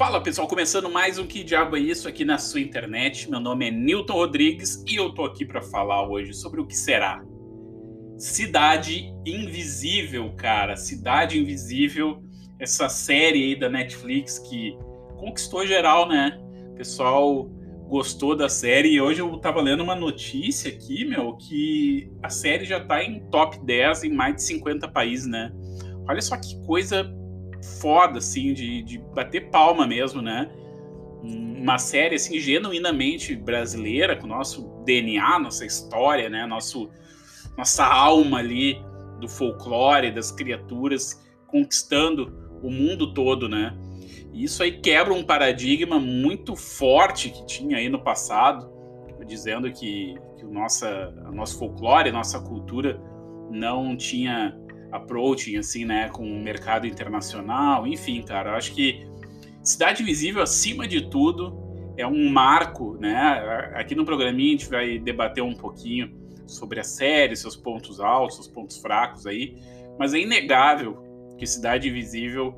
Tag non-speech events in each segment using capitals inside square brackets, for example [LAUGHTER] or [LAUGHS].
Fala pessoal, começando mais um Que Diabo é Isso aqui na sua internet. Meu nome é Newton Rodrigues e eu tô aqui para falar hoje sobre o que será Cidade Invisível, cara. Cidade Invisível, essa série aí da Netflix que conquistou geral, né? O pessoal gostou da série e hoje eu tava lendo uma notícia aqui, meu, que a série já tá em top 10 em mais de 50 países, né? Olha só que coisa foda, assim, de, de bater palma mesmo, né? Uma série, assim, genuinamente brasileira, com nosso DNA, nossa história, né? Nosso, nossa alma ali do folclore, das criaturas, conquistando o mundo todo, né? E isso aí quebra um paradigma muito forte que tinha aí no passado, dizendo que, que o nossa, o nosso folclore, a nossa cultura não tinha approaching, assim, né, com o mercado internacional, enfim, cara, eu acho que Cidade Visível, acima de tudo, é um marco, né, aqui no programinha a gente vai debater um pouquinho sobre a série, seus pontos altos, seus pontos fracos aí, mas é inegável que Cidade Visível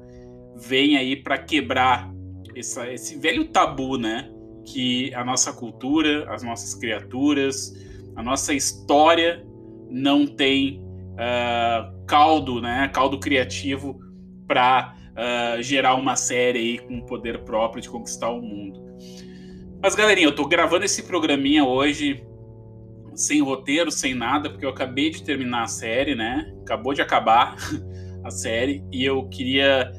vem aí para quebrar essa, esse velho tabu, né, que a nossa cultura, as nossas criaturas, a nossa história não tem uh, caldo, né, caldo criativo para uh, ah, gerar uma série aí com poder próprio de conquistar o mundo. Mas galerinha, eu tô gravando esse programinha hoje sem roteiro, sem nada, porque eu acabei de terminar a série, né? Acabou de acabar [LAUGHS] a série e eu queria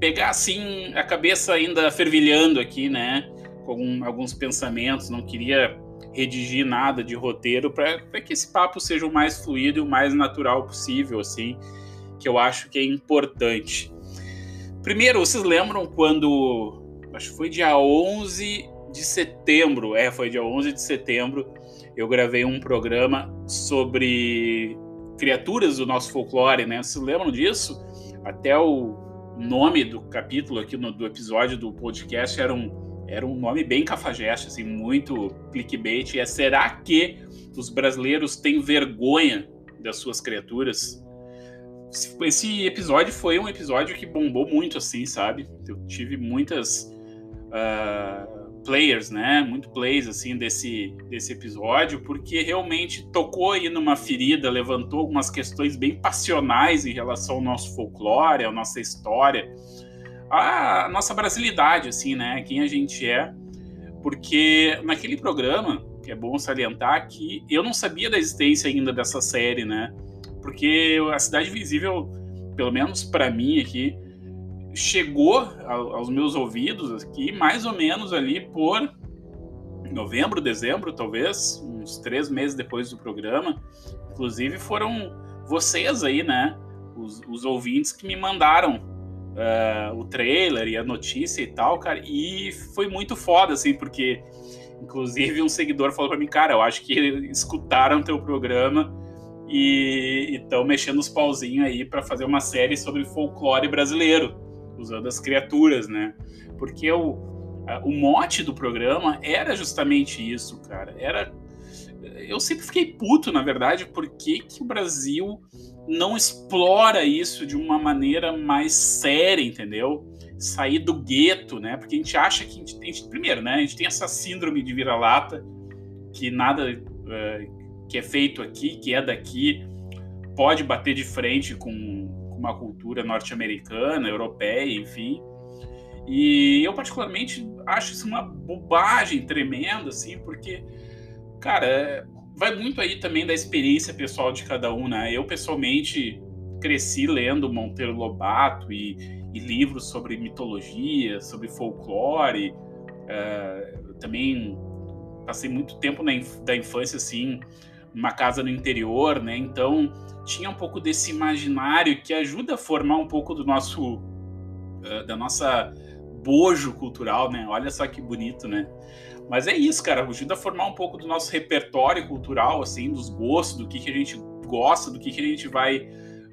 pegar assim a cabeça ainda fervilhando aqui, né? Com alguns pensamentos, não queria redigir nada de roteiro para que esse papo seja o mais fluido e o mais natural possível, assim, que eu acho que é importante. Primeiro, vocês lembram quando, acho que foi dia 11 de setembro, é, foi dia 11 de setembro, eu gravei um programa sobre criaturas do nosso folclore, né? Vocês lembram disso? Até o nome do capítulo aqui no, do episódio do podcast era um era um nome bem cafajeste, assim, muito clickbait. É será que os brasileiros têm vergonha das suas criaturas? Esse episódio foi um episódio que bombou muito, assim, sabe? Eu tive muitas uh, players, né? Muito plays, assim, desse, desse episódio, porque realmente tocou aí numa ferida, levantou algumas questões bem passionais em relação ao nosso folclore, à nossa história a nossa brasilidade, assim, né? Quem a gente é. Porque naquele programa, é bom salientar, que eu não sabia da existência ainda dessa série, né? Porque a Cidade Visível, pelo menos para mim aqui, chegou aos meus ouvidos aqui mais ou menos ali por novembro, dezembro, talvez, uns três meses depois do programa. Inclusive foram vocês aí, né? Os, os ouvintes que me mandaram uh, o trailer e a notícia e tal, cara, e foi muito foda, assim, porque inclusive um seguidor falou para mim, cara, eu acho que escutaram teu programa e estão mexendo os pauzinhos aí para fazer uma série sobre folclore brasileiro, usando as criaturas, né? Porque o, o mote do programa era justamente isso, cara. Era eu sempre fiquei puto, na verdade, porque que o Brasil não explora isso de uma maneira mais séria, entendeu? Sair do gueto, né? Porque a gente acha que a gente, gente primeiro, né? A gente tem essa síndrome de vira-lata que nada uh, que é feito aqui, que é daqui, pode bater de frente com, com uma cultura norte-americana, europeia, enfim. E eu particularmente acho isso uma bobagem tremenda, assim, porque, cara, vai muito aí também da experiência pessoal de cada um, né? Eu, pessoalmente, cresci lendo Monteiro Lobato e, e livros sobre mitologia, sobre folclore. Uh, também passei muito tempo na, da infância, assim, numa casa no interior, né? Então, tinha um pouco desse imaginário que ajuda a formar um pouco do nosso... Uh, da nossa bojo cultural, né? Olha só que bonito, né? Mas é isso, cara, ajuda a formar um pouco do nosso repertório cultural, assim, dos gostos, do que, que a gente gosta, do que, que a gente vai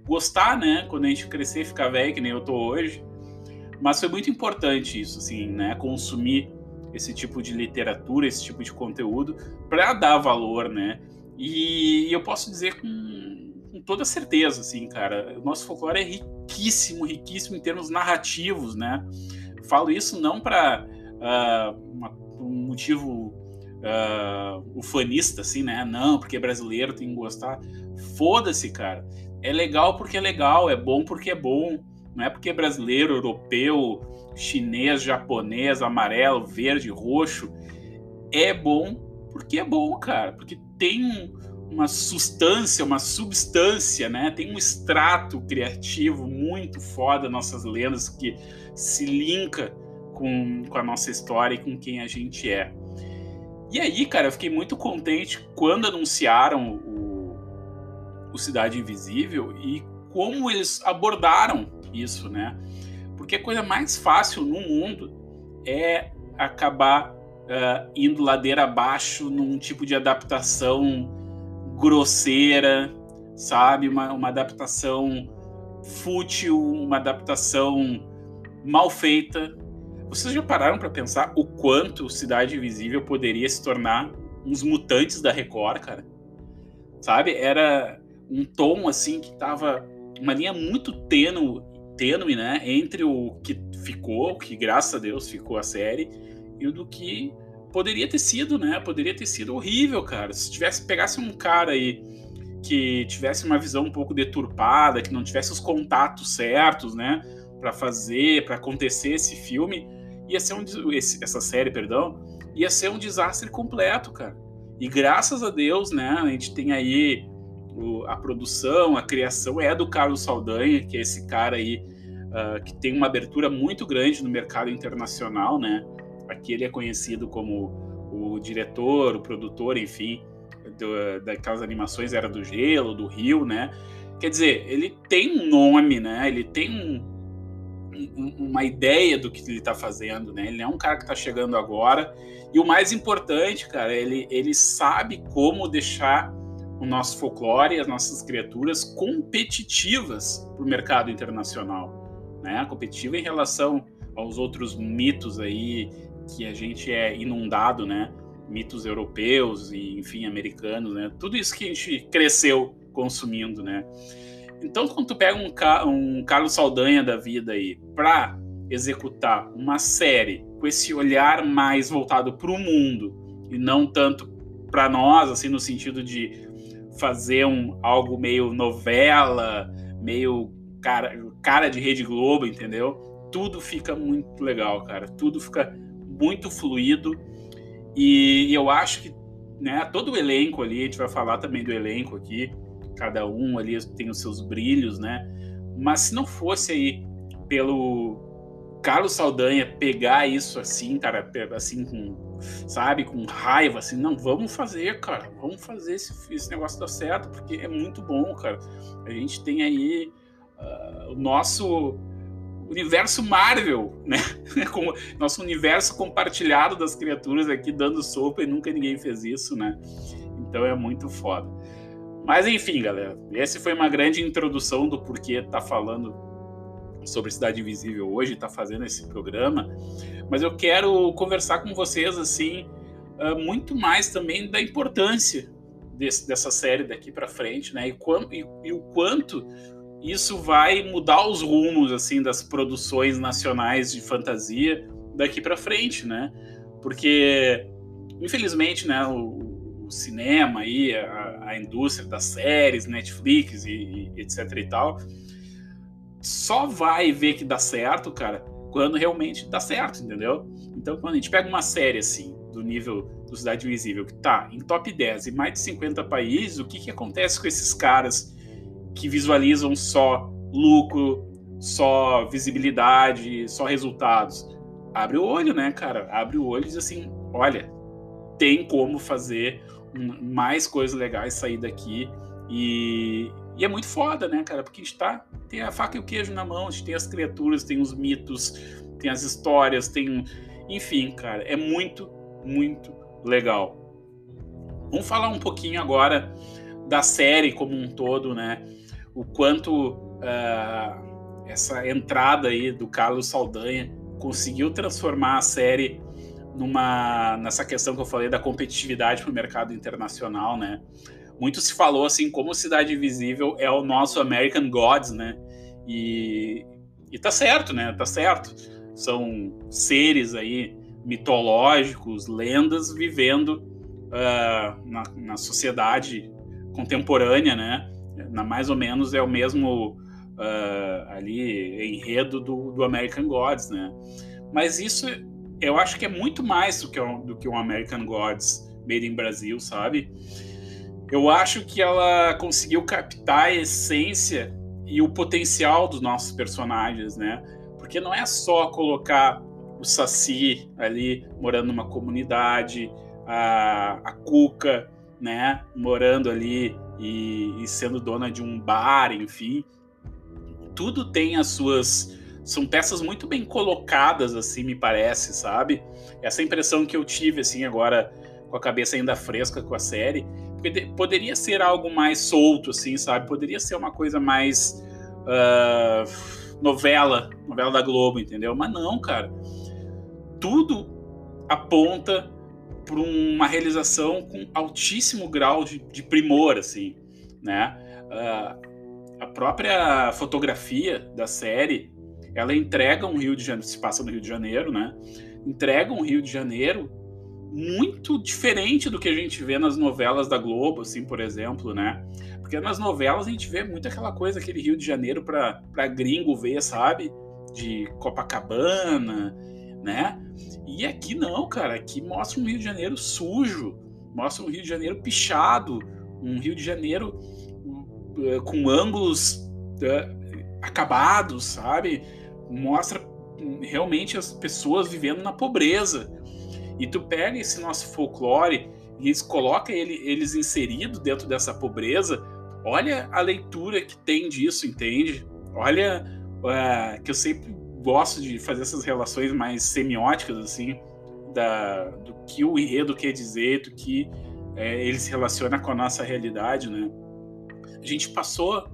gostar, né, quando a gente crescer e ficar velho, que nem eu tô hoje. Mas foi muito importante isso, assim, né, consumir esse tipo de literatura, esse tipo de conteúdo, para dar valor, né. E eu posso dizer com, com toda certeza, assim, cara, o nosso folclore é riquíssimo, riquíssimo em termos narrativos, né Falo isso não para uh, um motivo uh, ufanista, assim, né? Não, porque brasileiro tem que gostar. Foda-se, cara. É legal porque é legal, é bom porque é bom. Não é porque é brasileiro, europeu, chinês, japonês, amarelo, verde, roxo. É bom porque é bom, cara. Porque tem uma substância, uma substância, né? Tem um extrato criativo muito foda nossas lendas que se linka com, com a nossa história e com quem a gente é. E aí, cara, eu fiquei muito contente quando anunciaram o, o Cidade Invisível e como eles abordaram isso, né? Porque a coisa mais fácil no mundo é acabar uh, indo ladeira abaixo num tipo de adaptação grosseira, sabe? Uma, uma adaptação fútil, uma adaptação mal feita. Vocês já pararam para pensar o quanto Cidade Invisível poderia se tornar uns mutantes da Record, cara? Sabe? Era um tom assim que tava uma linha muito tênue tênue, né, entre o que ficou, que graças a Deus ficou a série, e o do que poderia ter sido, né? Poderia ter sido horrível, cara. Se tivesse pegasse um cara aí que tivesse uma visão um pouco deturpada, que não tivesse os contatos certos, né, para fazer, para acontecer esse filme, ia ser um esse, essa série, perdão, ia ser um desastre completo, cara. E graças a Deus, né, a gente tem aí o, a produção, a criação é do Carlos Saldanha, que é esse cara aí uh, que tem uma abertura muito grande no mercado internacional, né? Aqui ele é conhecido como o diretor, o produtor, enfim, do, daquelas animações Era do Gelo, do Rio, né? Quer dizer, ele tem um nome, né? Ele tem um, um, uma ideia do que ele está fazendo, né? Ele é um cara que está chegando agora. E o mais importante, cara, ele, ele sabe como deixar o nosso folclore, as nossas criaturas competitivas para o mercado internacional, né? Competitiva em relação aos outros mitos aí que a gente é inundado, né? Mitos europeus e, enfim, americanos, né? Tudo isso que a gente cresceu consumindo, né? Então, quando tu pega um, um Carlos Saldanha da vida aí para executar uma série com esse olhar mais voltado para o mundo e não tanto para nós, assim, no sentido de fazer um, algo meio novela, meio cara, cara de Rede Globo, entendeu? Tudo fica muito legal, cara. Tudo fica muito fluido. E eu acho que né, todo o elenco ali, a gente vai falar também do elenco aqui, cada um ali tem os seus brilhos, né? Mas se não fosse aí pelo Carlos Saldanha pegar isso assim, cara, assim com sabe, com raiva, assim, não, vamos fazer, cara, vamos fazer esse, esse negócio dar certo, porque é muito bom, cara. A gente tem aí uh, o nosso universo Marvel, [LAUGHS] né? Como nosso universo compartilhado das criaturas aqui dando sopa e nunca ninguém fez isso, né? Então é muito foda. Mas enfim, galera, essa foi uma grande introdução do porquê tá falando sobre Cidade Invisível hoje, tá fazendo esse programa mas eu quero conversar com vocês assim uh, muito mais também da importância desse, dessa série daqui para frente, né? E, e, e, o quanto isso vai mudar os rumos assim das produções nacionais de fantasia daqui para frente, né? Porque infelizmente, né, o, o cinema aí, a, a, indústria das séries, Netflix e, e etc e tal, só vai ver que dá certo, cara, quando realmente dá certo, entendeu? Então, quando a gente pega uma série assim, do nível do Cidade Invisível, que tá em top 10 em mais de 50 países, o que, que acontece com esses caras que visualizam só lucro, só visibilidade, só resultados? Abre o olho, né, cara? Abre o olho e diz assim: olha, tem como fazer mais coisas legais sair daqui e, e é muito foda, né, cara? Porque a gente tá, tem a faca e o queijo na mão, a gente tem as criaturas, tem os mitos, tem as histórias, tem. Enfim, cara, é muito, muito legal. Vamos falar um pouquinho agora da série como um todo, né? O quanto uh, essa entrada aí do Carlos Saldanha conseguiu transformar a série numa nessa questão que eu falei da competitividade para o mercado internacional, né? muito se falou assim como Cidade Invisível é o nosso American Gods, né? E, e tá certo, né? Tá certo. são seres aí mitológicos, lendas vivendo uh, na, na, sociedade contemporânea, né? Na, mais ou menos é o mesmo uh, ali enredo do, do, American Gods, né? Mas isso eu acho que é muito mais do que, um, do que um American Gods made in Brasil, sabe? Eu acho que ela conseguiu captar a essência e o potencial dos nossos personagens, né? Porque não é só colocar o Saci ali morando numa comunidade, a, a Cuca, né, morando ali e, e sendo dona de um bar, enfim. Tudo tem as suas são peças muito bem colocadas, assim, me parece, sabe? Essa impressão que eu tive, assim, agora com a cabeça ainda fresca com a série, poderia ser algo mais solto, assim, sabe? Poderia ser uma coisa mais uh, novela, novela da Globo, entendeu? Mas não, cara. Tudo aponta para uma realização com altíssimo grau de, de primor, assim, né? Uh, a própria fotografia da série, ela entrega um Rio de Janeiro, se passa no Rio de Janeiro, né? Entrega um Rio de Janeiro muito diferente do que a gente vê nas novelas da Globo, assim, por exemplo, né? Porque nas novelas a gente vê muito aquela coisa, aquele Rio de Janeiro para gringo ver, sabe? De Copacabana, né? E aqui não, cara. Aqui mostra um Rio de Janeiro sujo, mostra um Rio de Janeiro pichado, um Rio de Janeiro uh, com ângulos uh, acabados, sabe? Mostra realmente as pessoas vivendo na pobreza. E tu pega esse nosso folclore e coloca ele, eles inseridos dentro dessa pobreza. Olha a leitura que tem disso, entende? Olha uh, que eu sempre gosto de fazer essas relações mais semióticas assim da, do que o enredo quer dizer, do que é, ele se relaciona com a nossa realidade, né? A gente passou,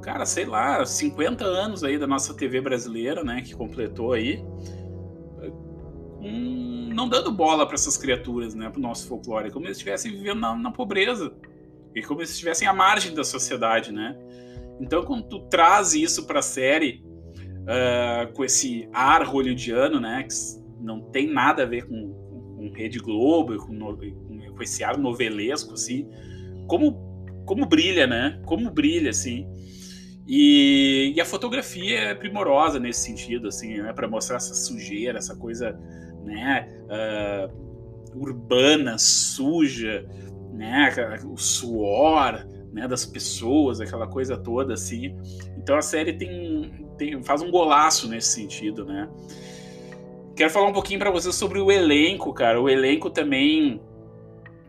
cara, sei lá, 50 anos aí da nossa TV brasileira, né, que completou aí, um, não dando bola para essas criaturas, né, para o nosso folclore, como eles estivessem vivendo na, na, pobreza e como eles estivessem à margem da sociedade, né? Então, quando tu traz isso para a série uh, com esse ar hollywoodiano, né, que não tem nada a ver com, com Rede Globo, com, com esse ar novelesco, assim, como como brilha, né? Como brilha, assim. E, e, a fotografia é primorosa nesse sentido, assim, né? Para mostrar essa sujeira, essa coisa né, uh, urbana, suja, né, o suor né, das pessoas, aquela coisa toda assim. Então a série tem, tem faz um golaço nesse sentido, né? Quero falar um pouquinho para vocês sobre o elenco, cara. O elenco também,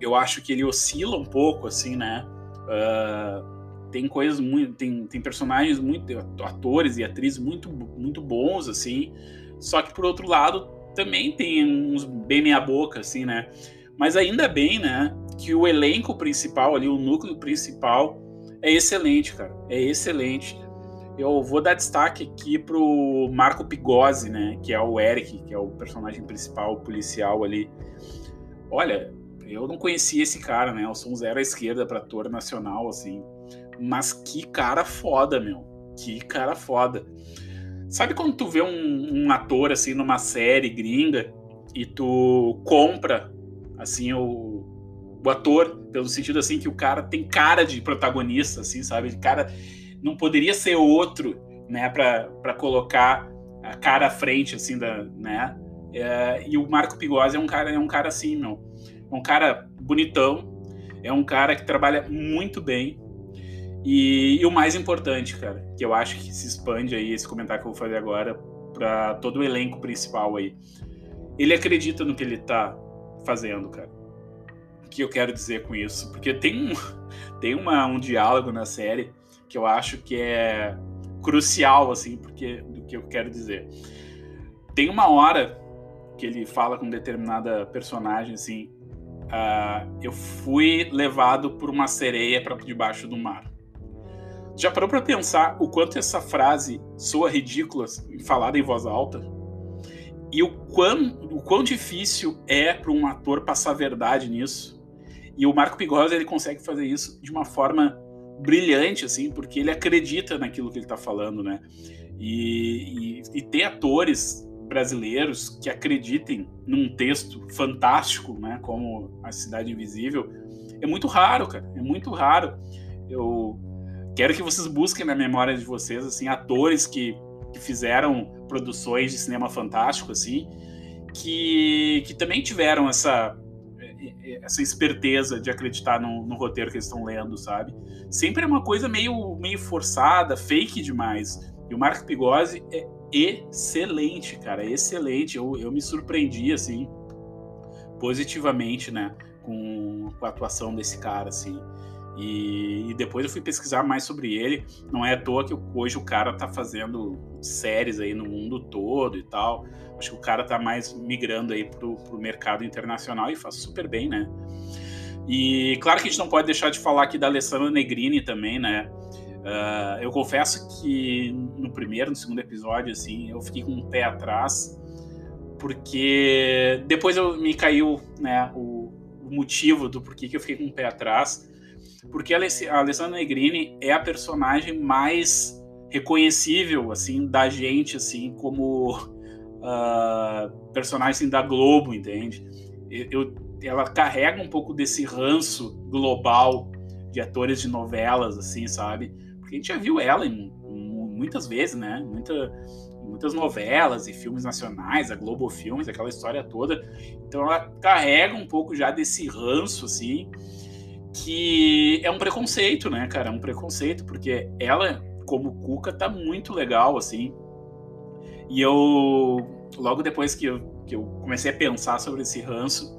eu acho que ele oscila um pouco, assim, né? Uh, tem coisas muito, tem, tem personagens muito, atores e atrizes muito, muito bons, assim. Só que por outro lado também tem uns bem meia boca, assim, né? Mas ainda bem, né, que o elenco principal ali, o núcleo principal, é excelente, cara. É excelente. Eu vou dar destaque aqui pro Marco Pigozzi, né, que é o Eric, que é o personagem principal, o policial ali. Olha, eu não conhecia esse cara, né? Eu sou um zero à esquerda para ator nacional, assim. Mas que cara foda, meu. Que cara foda. Sabe quando tu vê um, um, ator assim numa série gringa e tu compra assim o, o ator pelo sentido assim que o cara tem cara de protagonista, assim, sabe? O cara não poderia ser outro, né? Para colocar a cara à frente assim da, né? É, e o Marco Pigozzi é um cara é um cara assim, meu. É um cara bonitão, é um cara que trabalha muito bem, e, e, o mais importante, cara, que eu acho que se expande aí, esse comentário que eu vou fazer agora, para todo o elenco principal aí. Ele acredita no que ele tá fazendo, cara. O que eu quero dizer com isso? Porque tem um, [LAUGHS] tem uma, um diálogo na série que eu acho que é crucial, assim, porque, do que eu quero dizer. Tem uma hora que ele fala com determinada personagem, assim, uh, eu fui levado por uma sereia para debaixo do mar. Já parou para pensar o quanto essa frase soa ridícula falada em voz alta? E o quão, o quão difícil é para um ator passar verdade nisso? E o Marco Pigosa ele consegue fazer isso de uma forma brilhante, assim, porque ele acredita naquilo que ele está falando, né? E, e, e, ter atores brasileiros que acreditem num texto fantástico, né, como A Cidade Invisível, é muito raro, cara. É muito raro. Eu quero que vocês busquem na memória de vocês assim atores que, que fizeram produções de cinema fantástico assim, que, que também tiveram essa essa esperteza de acreditar no, no roteiro que eles estão lendo, sabe? Sempre é uma coisa meio, meio forçada, fake demais. E o Marco Pigozzi é excelente, cara, excelente. Eu, eu me surpreendi, assim, positivamente, né, com, com a atuação desse cara, assim. E, e, depois eu fui pesquisar mais sobre ele. Não é à toa que hoje o cara tá fazendo séries aí no mundo todo e tal. Acho que o cara tá mais migrando aí pro, pro mercado internacional e faz super bem, né? E claro que a gente não pode deixar de falar aqui da Alessandra Negrini também, né? Uh, eu confesso que no primeiro, no segundo episódio, assim, eu fiquei com um pé atrás, porque depois eu me caiu, né, o, o motivo do porquê que eu fiquei com um pé atrás, porque a Alessandra Negrini é a personagem mais reconhecível, assim, da gente, assim, como uh, personagem assim, da Globo, entende? Eu, ela carrega um pouco desse ranço global de atores de novelas, assim, sabe? Porque a gente já viu ela em, em, muitas vezes, né? Muita, muitas novelas e filmes nacionais, a Globo Filmes, aquela história toda. Então ela carrega um pouco já desse ranço, assim, que é um preconceito, né, cara? É um preconceito, porque ela, como Cuca, tá muito legal, assim. E eu, logo depois que eu, que eu comecei a pensar sobre esse ranço,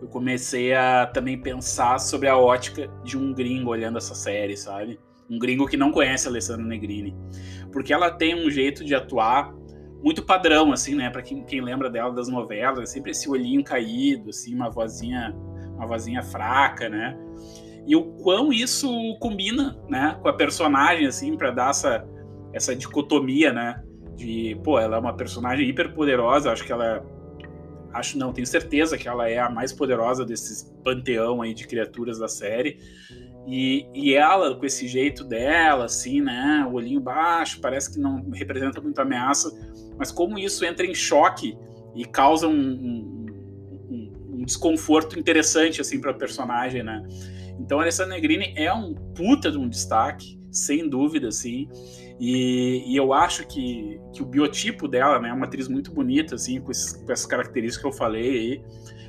eu comecei a também pensar sobre a ótica de um gringo olhando essa série, sabe? Um gringo que não conhece a Alessandra Negrini. Porque ela tem um jeito de atuar muito padrão, assim, né? Para quem, quem lembra dela das novelas, sempre esse olhinho caído, assim, uma vozinha, uma vozinha fraca, né? E o quão isso combina, né, com a personagem, assim, para dar essa, essa dicotomia, né? De, pô, ela é uma personagem hiper poderosa, acho que ela acho não, tenho certeza que ela é a mais poderosa desses panteão aí de criaturas da série. E, e ela, com esse jeito dela, assim, né? O olhinho baixo, parece que não representa muita ameaça, mas como isso entra em choque e causa um, um, um, um desconforto interessante, assim, para a personagem, né? Então, a Alessandra Negrini é um puta de um destaque, sem dúvida, assim. E, e, eu acho que, que o biotipo dela, né, é uma atriz muito bonita, assim, com, esses, com essas características que eu falei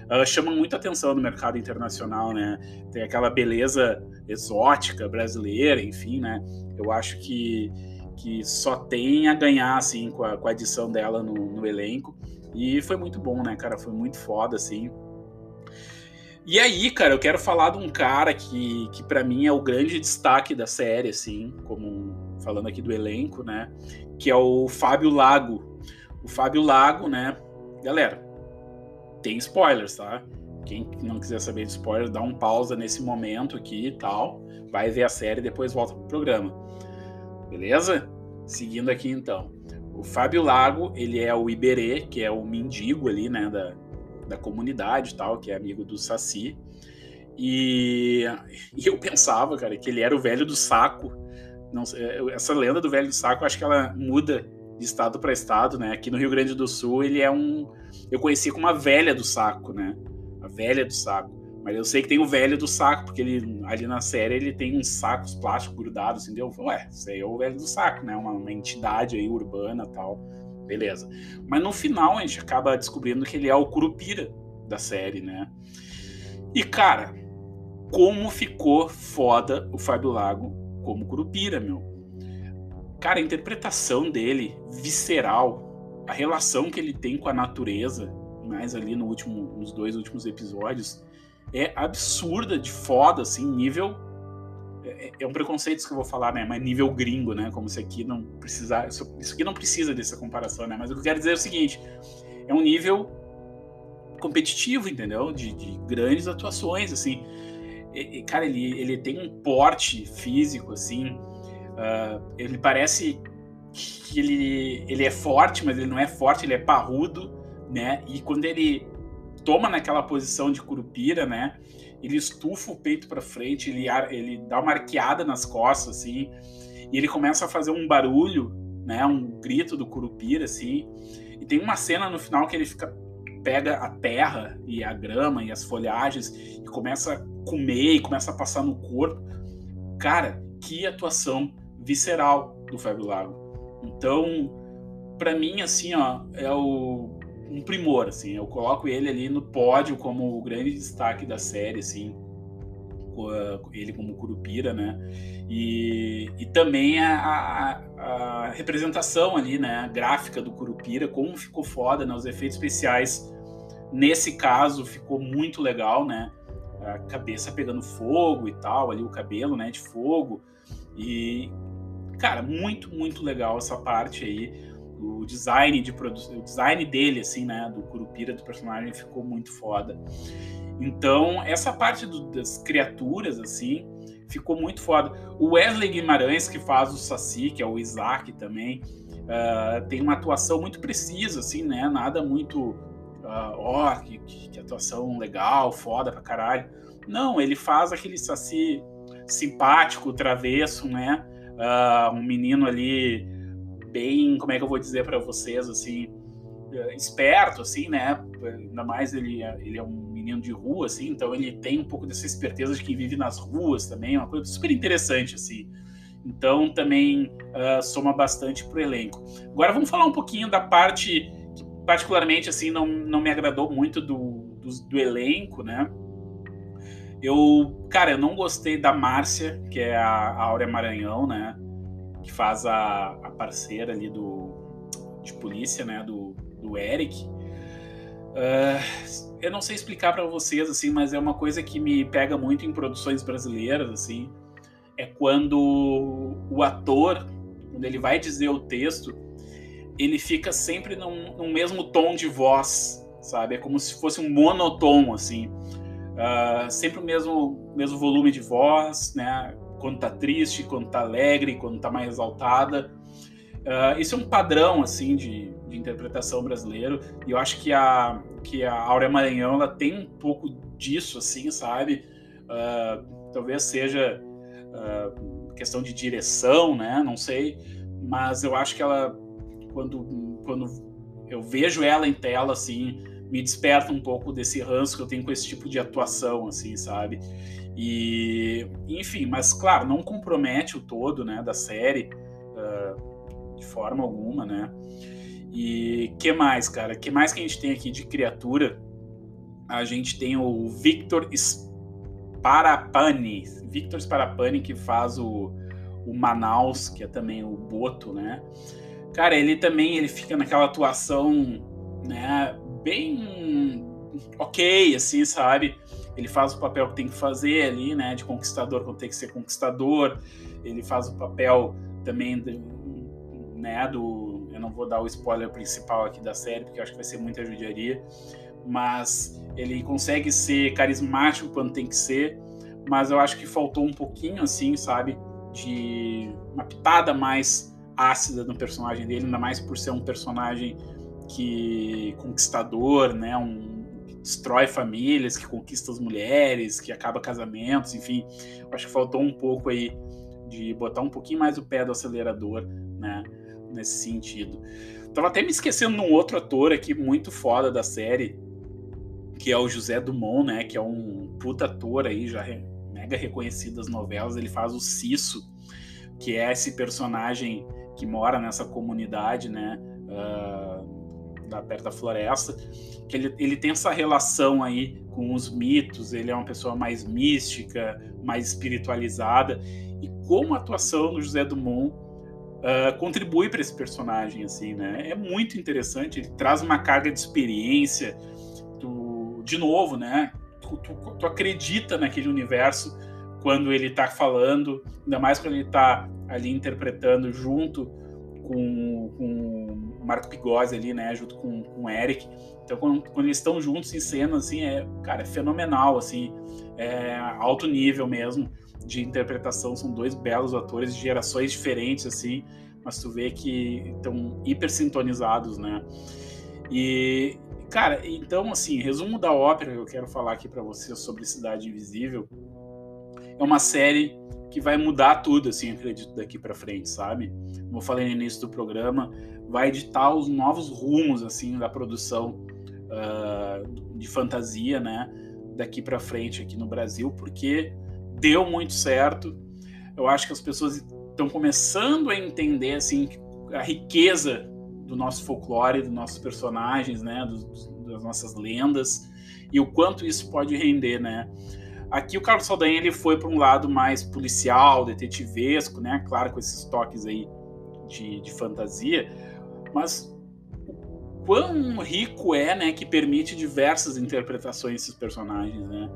aí, uh, chama muita atenção no mercado internacional, né? Tem aquela beleza exótica brasileira, enfim, né? Eu acho que, que só tem a ganhar, assim, com a, com a adição dela no, no elenco. E foi muito bom, né, cara? Foi muito foda, assim. E aí, cara, eu quero falar de um cara que, que para mim é o grande destaque da série, assim, como falando aqui do elenco, né? Que é o Fábio Lago. O Fábio Lago, né? Galera, tem spoilers, tá? Quem não quiser saber de spoilers, dá um pausa nesse momento aqui e tal. Vai ver a série e depois volta pro programa. Beleza? Seguindo aqui então. O Fábio Lago, ele é o Iberê, que é o mendigo ali, né, da, da comunidade tal, que é amigo do Saci. E, e eu pensava, cara, que ele era o velho do saco não, essa lenda do velho do saco, acho que ela muda de estado para estado, né? Aqui no Rio Grande do Sul, ele é um. Eu conheci como a velha do saco, né? A velha do saco. Mas eu sei que tem o velho do saco, porque ele ali na série ele tem uns sacos plásticos grudados, entendeu? Ué, isso aí é o velho do saco, né? Uma, uma entidade aí urbana tal. Beleza. Mas no final a gente acaba descobrindo que ele é o Curupira da série, né? E cara, como ficou foda o Fábio Lago como Curupira, meu. Cara, a interpretação dele, visceral, a relação que ele tem com a natureza, mais ali no último, nos dois últimos episódios, é absurda de foda, assim, nível. É, é um preconceito que eu vou falar, né? Mas nível gringo, né? Como se aqui não precisar. Isso aqui não precisa dessa comparação, né? Mas o que eu quero dizer é o seguinte: é um nível competitivo, entendeu? De, de grandes atuações, assim cara, ele, ele tem um porte físico, assim. Uh, ele parece que ele, ele é forte, mas ele não é forte, ele é parrudo, né? E quando ele toma naquela posição de curupira, né? Ele estufa o peito para frente, ele, ele dá uma arqueada nas costas, assim, e ele começa a fazer um barulho, né? Um grito do curupira, assim. E tem uma cena no final que ele fica pega a terra e a grama e as folhagens e começa a comer e começa a passar no corpo. Cara, que atuação visceral do Fábio Lago. Então, para mim, assim, ó, é o, um primor, assim. Eu coloco ele ali no pódio como o grande destaque da série, assim. Ele como Curupira, né? E, e também a, a, a representação ali, né? gráfica do Curupira, como ficou foda, né? Os efeitos especiais Nesse caso ficou muito legal, né? A cabeça pegando fogo e tal, ali o cabelo, né, de fogo. E cara, muito, muito legal essa parte aí. O design de produção, o design dele assim, né, do Curupira do personagem ficou muito foda. Então, essa parte do, das criaturas assim, ficou muito foda. O Wesley Guimarães, que faz o Saci, que é o Isaac também, uh, tem uma atuação muito precisa, assim, né? Nada muito ó, oh, que, que, atuação legal, foda pra caralho. Não, ele faz aquele saci simpático, travesso, né? Uh, um menino ali bem, como é que eu vou dizer para vocês, assim, uh, esperto, assim, né? Ainda mais ele, ele é um menino de rua, assim, então ele tem um pouco dessa esperteza de quem vive nas ruas também, uma coisa super interessante, assim. Então também uh, soma bastante pro elenco. Agora vamos falar um pouquinho da parte particularmente assim não, não me agradou muito do, do, do, elenco, né? Eu, cara, eu não gostei da Márcia, que é a, a Áurea Maranhão, né? Que faz a, a parceira ali do de polícia, né? Do, do Eric. Uh, eu não sei explicar para vocês assim, mas é uma coisa que me pega muito em produções brasileiras, assim, é quando o ator, quando ele vai dizer o texto, ele fica sempre num, num, mesmo tom de voz, sabe? É como se fosse um monotom, assim. Uh, sempre o mesmo, mesmo volume de voz, né? Quando tá triste, quando tá alegre, quando tá mais exaltada. Uh, isso é um padrão, assim, de, de interpretação brasileiro. E eu acho que a, que a Áurea Maranhão, ela tem um pouco disso, assim, sabe? Uh, talvez seja questão de direção, né? Não sei. Mas eu acho que ela quando, quando eu vejo ela em tela, assim, me desperta um pouco desse ranço que eu tenho com esse tipo de atuação, assim, sabe? E, enfim, mas claro, não compromete o todo, né, da série uh, de forma alguma, né? E que mais, cara? Que mais que a gente tem aqui de criatura? A gente tem o Victor Sparapani, Victor Sparapani que faz o, o Manaus, que é também o Boto, né? Cara, ele também ele fica naquela atuação, né, bem ok, assim, sabe? Ele faz o papel que tem que fazer ali, né, de conquistador quando tem que ser conquistador. Ele faz o papel também, né, do... Eu não vou dar o spoiler principal aqui da série, porque eu acho que vai ser muita judiaria. Mas ele consegue ser carismático quando tem que ser. Mas eu acho que faltou um pouquinho, assim, sabe? De uma pitada mais ácida no personagem dele, ainda mais por ser um personagem que conquistador, né, um destrói famílias, que conquista as mulheres, que acaba casamentos, enfim, acho que faltou um pouco aí de botar um pouquinho mais o pé do acelerador, né, nesse sentido. Tava até me esquecendo de um outro ator aqui muito foda da série, que é o José Dumont, né, que é um puta ator aí já mega reconhecido das novelas, ele faz o Cisso, que é esse personagem que mora nessa comunidade, né, uh, da, perto da floresta, que ele, ele tem essa relação aí com os mitos, ele é uma pessoa mais mística, mais espiritualizada, e como a atuação do José Dumont uh, contribui para esse personagem, assim, né, é muito interessante, ele traz uma carga de experiência, tu, de novo, né, tu, tu, tu acredita naquele universo quando ele está falando, ainda mais quando ele está ali interpretando junto com, com o Marco Pigozzi ali, né, junto com, com o Eric. Então, quando, quando eles estão juntos em cena, assim, é, cara, é fenomenal, assim, é alto nível mesmo de interpretação. São dois belos atores de gerações diferentes, assim, mas tu vê que estão hiper sintonizados, né? E, cara, então, assim, resumo da ópera que eu quero falar aqui para vocês sobre Cidade Invisível é uma série que vai mudar tudo, assim, acredito, daqui para frente, sabe? Como eu falei no início do programa, vai editar os novos rumos, assim, da produção uh, de fantasia, né? Daqui para frente aqui no Brasil, porque deu muito certo. Eu acho que as pessoas estão começando a entender, assim, a riqueza do nosso folclore, dos nossos personagens, né? Dos, das nossas lendas e o quanto isso pode render, né? Aqui o Carlos Saldanha ele foi para um lado mais policial, detetivesco, né? Claro, com esses toques aí de, de fantasia, mas o quão rico é, né? Que permite diversas interpretações desses personagens, né?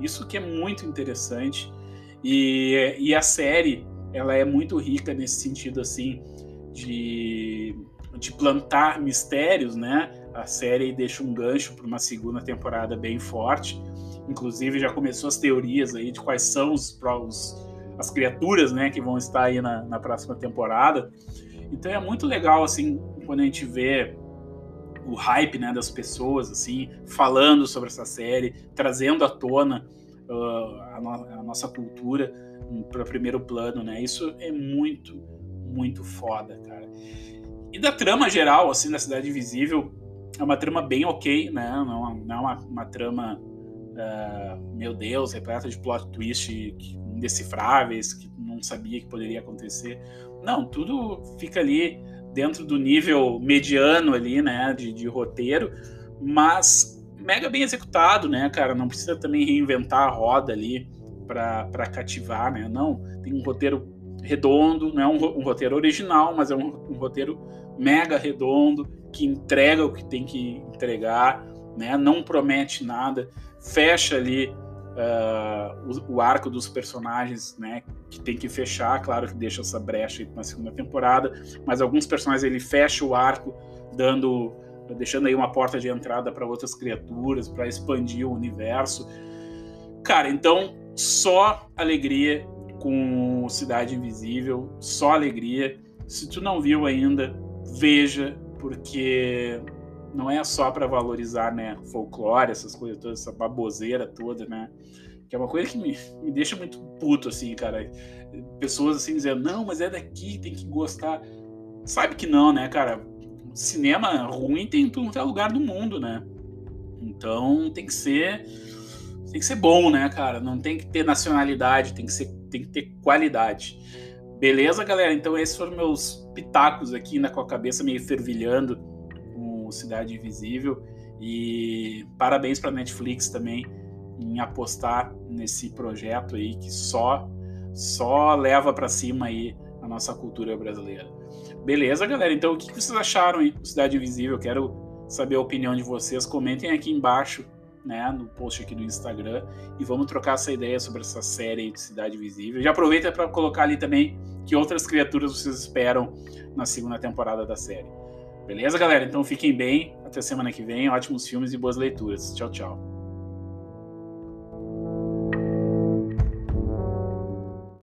Isso que é muito interessante e, e a série ela é muito rica nesse sentido assim de, de plantar mistérios, né? A série deixa um gancho para uma segunda temporada bem forte Inclusive já começou as teorias aí de quais são os, os as criaturas, né, que vão estar aí na, na próxima temporada. Então é muito legal assim quando a gente vê o hype, né, das pessoas assim falando sobre essa série, trazendo à tona uh, a, no a, nossa cultura para primeiro plano, né? Isso é muito muito foda, cara. E da trama geral, assim, da Cidade Invisível, é uma trama bem ok, né? Não é uma, é uma trama uh, meu Deus, repleta de plot twist indecifráveis, que não sabia que poderia acontecer. Não, tudo fica ali dentro do nível mediano ali, né, de, de roteiro, mas mega bem executado, né, cara? Não precisa também reinventar a roda ali para cativar, né? Não, tem um roteiro redondo, não é um, um roteiro original, mas é um, um, roteiro mega redondo que entrega o que tem que entregar, né? Não promete nada fecha ali uh, o, o, arco dos personagens, né? Que tem que fechar, claro que deixa essa brecha na segunda temporada, mas alguns personagens ele fecha o arco, dando, deixando aí uma porta de entrada para outras criaturas, para expandir o universo. Cara, então só alegria com Cidade Invisível, só alegria. Se tu não viu ainda, veja, porque não é só para valorizar, né, folclore, essas coisas todas, essa baboseira toda, né? Que é uma coisa que me, me deixa muito puto, assim, cara. Pessoas assim dizendo, não, mas é daqui, tem que gostar. Sabe que não, né, cara? Cinema ruim tem em todo lugar do mundo, né? Então tem que ser. Tem que ser bom, né, cara? Não tem que ter nacionalidade, tem que, ser, tem que ter qualidade. Beleza, galera? Então esses foram meus pitacos aqui, né, com a cabeça meio fervilhando Cidade Invisível. E parabéns para Netflix também em apostar nesse projeto aí que só só leva para cima aí a nossa cultura brasileira. Beleza, galera? Então o que vocês acharam aí do Cidade Invisível? Quero saber a opinião de vocês. Comentem aqui embaixo, né, no post aqui do Instagram e vamos trocar essa ideia sobre essa série de Cidade Invisível. Já aproveita para colocar ali também que outras criaturas vocês esperam na segunda temporada da série. Beleza, galera? Então fiquem bem. Até semana que vem. Ótimos filmes e boas leituras. Tchau, tchau.